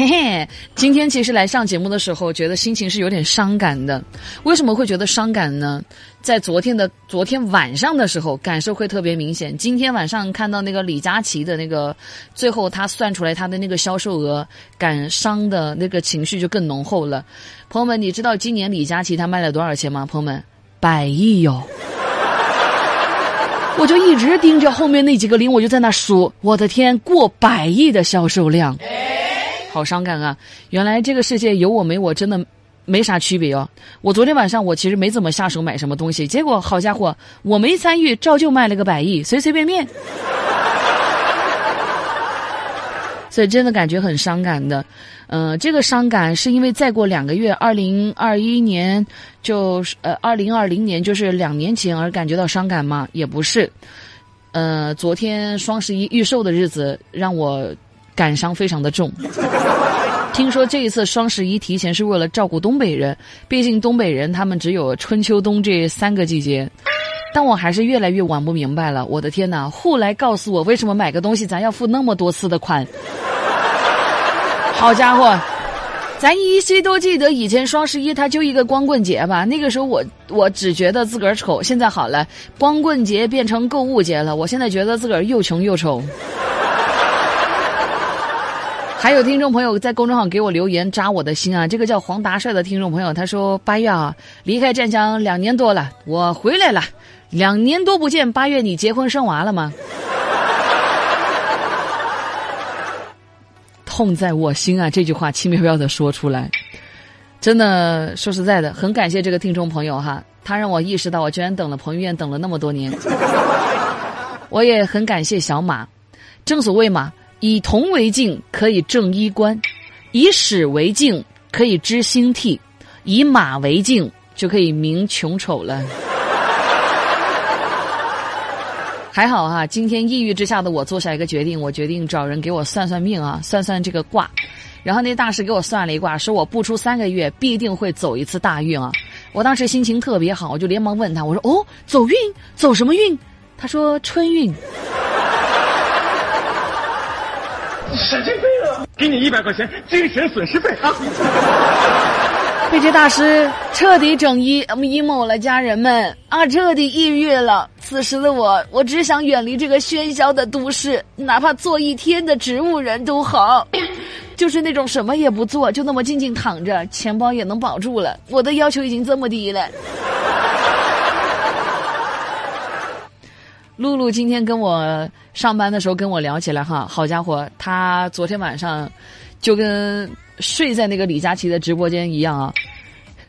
嘿嘿，今天其实来上节目的时候，觉得心情是有点伤感的。为什么会觉得伤感呢？在昨天的昨天晚上的时候，感受会特别明显。今天晚上看到那个李佳琦的那个，最后他算出来他的那个销售额，感伤的那个情绪就更浓厚了。朋友们，你知道今年李佳琦他卖了多少钱吗？朋友们，百亿哟！我就一直盯着后面那几个零，我就在那数，我的天，过百亿的销售量。好伤感啊！原来这个世界有我没我真的没啥区别哦。我昨天晚上我其实没怎么下手买什么东西，结果好家伙，我没参与，照旧卖了个百亿，随随便便。所以真的感觉很伤感的，嗯，这个伤感是因为再过两个月，二零二一年就是呃二零二零年就是两年前而感觉到伤感吗？也不是，呃，昨天双十一预售的日子让我。感伤非常的重。听说这一次双十一提前是为了照顾东北人，毕竟东北人他们只有春秋冬这三个季节。但我还是越来越玩不明白了。我的天哪！户来告诉我，为什么买个东西咱要付那么多次的款？好家伙，咱依稀都记得以前双十一它就一个光棍节吧？那个时候我我只觉得自个儿丑。现在好了，光棍节变成购物节了。我现在觉得自个儿又穷又丑。还有听众朋友在公众号给我留言扎我的心啊！这个叫黄达帅的听众朋友他说：“八月啊，离开湛江两年多了，我回来了。两年多不见，八月你结婚生娃了吗？”痛在我心啊！这句话轻飘飘的说出来，真的说实在的，很感谢这个听众朋友哈，他让我意识到我居然等了彭于晏等了那么多年。我也很感谢小马，正所谓嘛。以铜为镜，可以正衣冠；以史为镜，可以知兴替；以马为镜，就可以明穷丑了。还好哈，今天抑郁之下的我做下一个决定，我决定找人给我算算命啊，算算这个卦。然后那大师给我算了一卦，说我不出三个月必定会走一次大运啊。我当时心情特别好，我就连忙问他，我说：“哦，走运？走什么运？”他说：“春运。”神经病啊！给你一百块钱精神损失费啊！被这大师彻底整 emo 了，家人们啊，彻底抑郁了。此时的我，我只想远离这个喧嚣的都市，哪怕做一天的植物人都好，就是那种什么也不做，就那么静静躺着，钱包也能保住了。我的要求已经这么低了。露露今天跟我上班的时候跟我聊起来哈，好家伙，她昨天晚上就跟睡在那个李佳琦的直播间一样啊，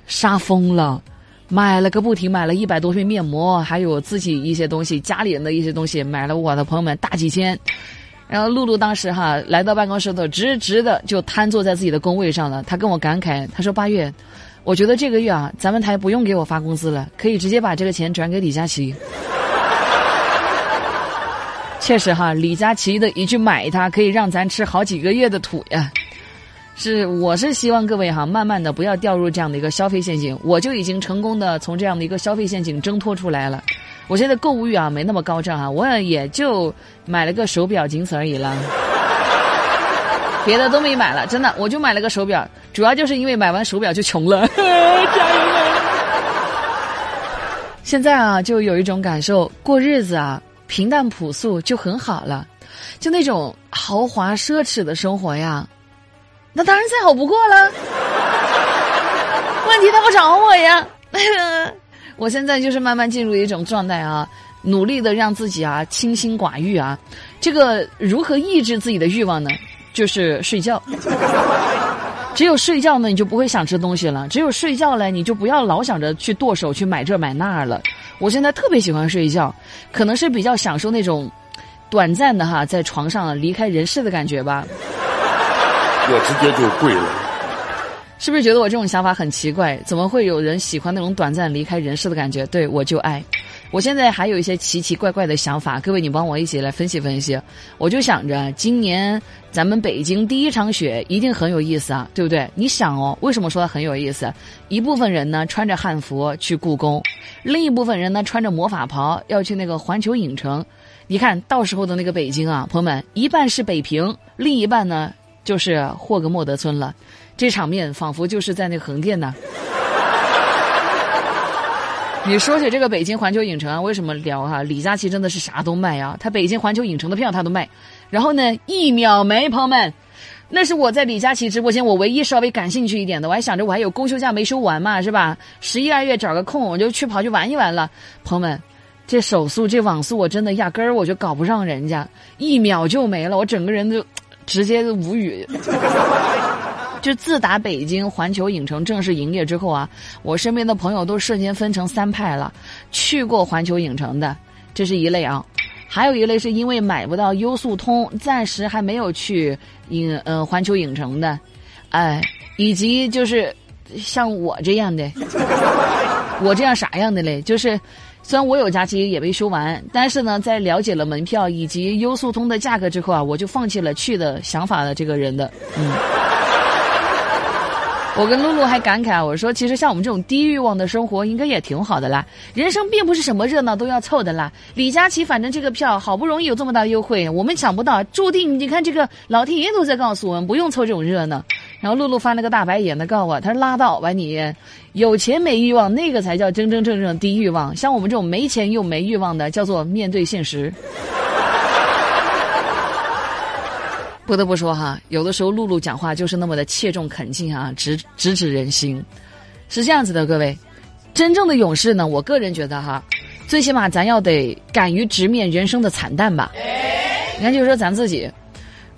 杀疯了，买了个不停，买了一百多片面膜，还有自己一些东西，家里人的一些东西，买了我的朋友们大几千。然后露露当时哈来到办公室的直直的就瘫坐在自己的工位上了，她跟我感慨，她说八月，我觉得这个月啊，咱们台不用给我发工资了，可以直接把这个钱转给李佳琦。确实哈，李佳琦的一句买它可以让咱吃好几个月的土呀。是，我是希望各位哈，慢慢的不要掉入这样的一个消费陷阱。我就已经成功的从这样的一个消费陷阱挣脱出来了。我现在购物欲啊没那么高涨啊，我也就买了个手表仅此而已了，别的都没买了，真的，我就买了个手表，主要就是因为买完手表就穷了。家人们，现在啊，就有一种感受，过日子啊。平淡朴素就很好了，就那种豪华奢侈的生活呀，那当然再好不过了。问题他不找我呀，我现在就是慢慢进入一种状态啊，努力的让自己啊清心寡欲啊。这个如何抑制自己的欲望呢？就是睡觉。只有睡觉呢，你就不会想吃东西了。只有睡觉了，你就不要老想着去剁手去买这买那了。我现在特别喜欢睡觉，可能是比较享受那种短暂的哈，在床上离开人世的感觉吧。我直接就跪了。是不是觉得我这种想法很奇怪？怎么会有人喜欢那种短暂离开人世的感觉？对我就爱。我现在还有一些奇奇怪怪的想法，各位你帮我一起来分析分析。我就想着今年咱们北京第一场雪一定很有意思啊，对不对？你想哦，为什么说它很有意思？一部分人呢穿着汉服去故宫，另一部分人呢穿着魔法袍要去那个环球影城。你看到时候的那个北京啊，朋友们，一半是北平，另一半呢就是霍格莫德村了，这场面仿佛就是在那横店呢。你说起这个北京环球影城啊，为什么聊哈？李佳琦真的是啥都卖啊，他北京环球影城的票他都卖，然后呢一秒没，朋友们，那是我在李佳琦直播间我唯一稍微感兴趣一点的，我还想着我还有公休假没休完嘛，是吧？十一二月找个空我就去跑去玩一玩了，朋友们，这手速这网速我真的压根儿我就搞不上人家，一秒就没了，我整个人都直接无语。就自打北京环球影城正式营业之后啊，我身边的朋友都瞬间分成三派了。去过环球影城的，这是一类啊；还有一类是因为买不到优速通，暂时还没有去影呃环球影城的，哎，以及就是像我这样的，我这样啥样的嘞？就是虽然我有假期也没休完，但是呢，在了解了门票以及优速通的价格之后啊，我就放弃了去的想法的这个人的，嗯。我跟露露还感慨，我说其实像我们这种低欲望的生活，应该也挺好的啦。人生并不是什么热闹都要凑的啦。李佳琦，反正这个票好不容易有这么大优惠，我们抢不到，注定你看这个老天爷都在告诉我们，不用凑这种热闹。然后露露翻了个大白眼的告诉我，他说拉倒吧你，有钱没欲望，那个才叫真真正正低欲望。像我们这种没钱又没欲望的，叫做面对现实。不得不说哈，有的时候露露讲话就是那么的切中恳切啊，直直指人心，是这样子的，各位，真正的勇士呢，我个人觉得哈，最起码咱要得敢于直面人生的惨淡吧。你看，就说咱自己，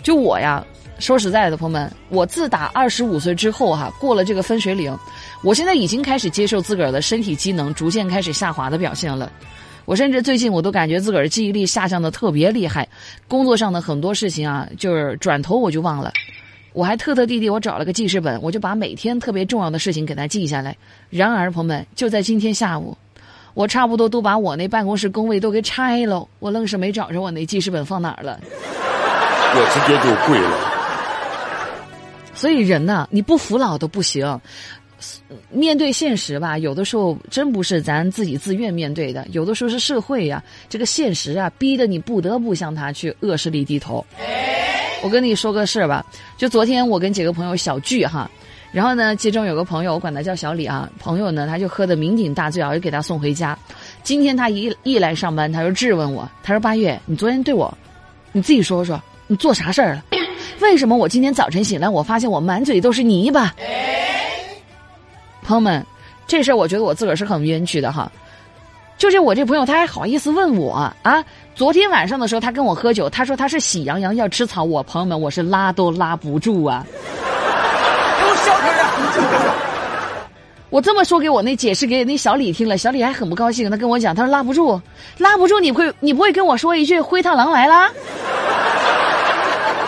就我呀，说实在的，朋友们，我自打二十五岁之后哈，过了这个分水岭，我现在已经开始接受自个儿的身体机能逐渐开始下滑的表现了。我甚至最近我都感觉自个儿记忆力下降的特别厉害，工作上的很多事情啊，就是转头我就忘了。我还特特地地我找了个记事本，我就把每天特别重要的事情给它记下来。然而，朋友们，就在今天下午，我差不多都把我那办公室工位都给拆了，我愣是没找着我那记事本放哪儿了。我直接就跪了。所以人呐，你不服老都不行。面对现实吧，有的时候真不是咱自己自愿面对的，有的时候是社会呀，这个现实啊，逼得你不得不向他去恶势力低头。我跟你说个事儿吧，就昨天我跟几个朋友小聚哈，然后呢，其中有个朋友，我管他叫小李啊，朋友呢他就喝得酩酊大醉啊，我就给他送回家。今天他一一来上班，他就质问我，他说：“八月，你昨天对我，你自己说说，你做啥事儿了？为什么我今天早晨醒来，我发现我满嘴都是泥巴？”朋友们，这事儿我觉得我自个儿是很冤屈的哈。就是我这朋友他还好意思问我啊？昨天晚上的时候他跟我喝酒，他说他是喜羊羊要吃草，我朋友们我是拉都拉不住啊。给我消停点！我这么说给我那解释给那小李听了，小李还很不高兴，他跟我讲，他说拉不住，拉不住，你会你不会跟我说一句灰太狼来啦？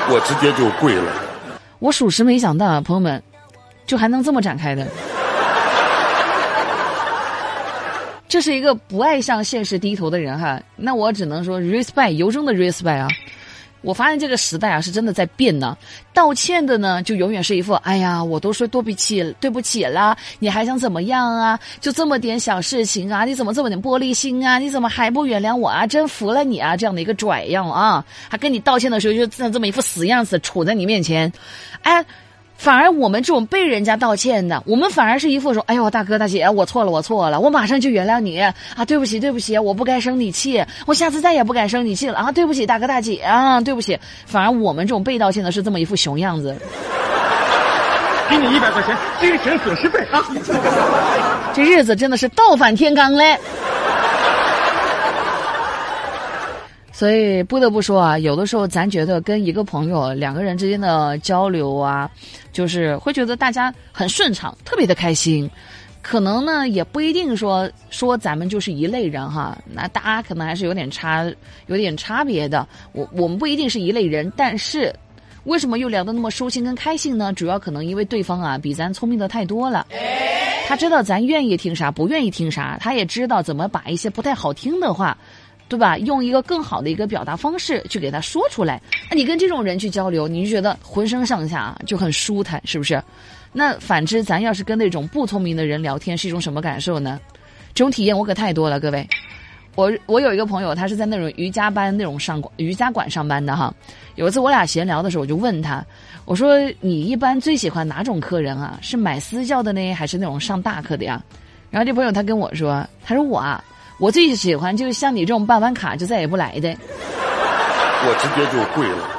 我直接就跪了。我属实没想到，朋友们，就还能这么展开的。这是一个不爱向现实低头的人哈，那我只能说 respect，由衷的 respect 啊！我发现这个时代啊是真的在变呢。道歉的呢，就永远是一副哎呀，我都说对不起，对不起啦，你还想怎么样啊？就这么点小事情啊，你怎么这么点玻璃心啊？你怎么还不原谅我啊？真服了你啊！这样的一个拽样啊，还跟你道歉的时候就这么一副死样子杵在你面前，哎。反而我们这种被人家道歉的，我们反而是一副说：“哎呦，大哥大姐，我错了，我错了，我马上就原谅你啊！对不起，对不起，我不该生你气，我下次再也不敢生你气了啊！对不起，大哥大姐啊，对不起。”反而我们这种被道歉的是这么一副熊样子。给你一百块钱精神损失费啊！这日子真的是倒反天罡嘞。所以不得不说啊，有的时候咱觉得跟一个朋友两个人之间的交流啊，就是会觉得大家很顺畅，特别的开心。可能呢也不一定说说咱们就是一类人哈，那大家可能还是有点差，有点差别的。我我们不一定是一类人，但是为什么又聊得那么舒心跟开心呢？主要可能因为对方啊比咱聪明的太多了，他知道咱愿意听啥，不愿意听啥，他也知道怎么把一些不太好听的话。对吧？用一个更好的一个表达方式去给他说出来。那你跟这种人去交流你就觉得浑身上下就很舒坦是不是？那反之咱要是跟那种不聪明的人聊天是一种什么感受呢？这种体验我可太多了各位。我我有一个朋友他是在那种瑜伽班那种上瑜伽馆上班的哈。有一次我俩闲聊的时候我就问他我说你一般最喜欢哪种客人啊？是买私教的呢还是那种上大课的呀？然后这朋友他跟我说他说我啊我最喜欢就是像你这种办完卡就再也不来的。我直接就跪了。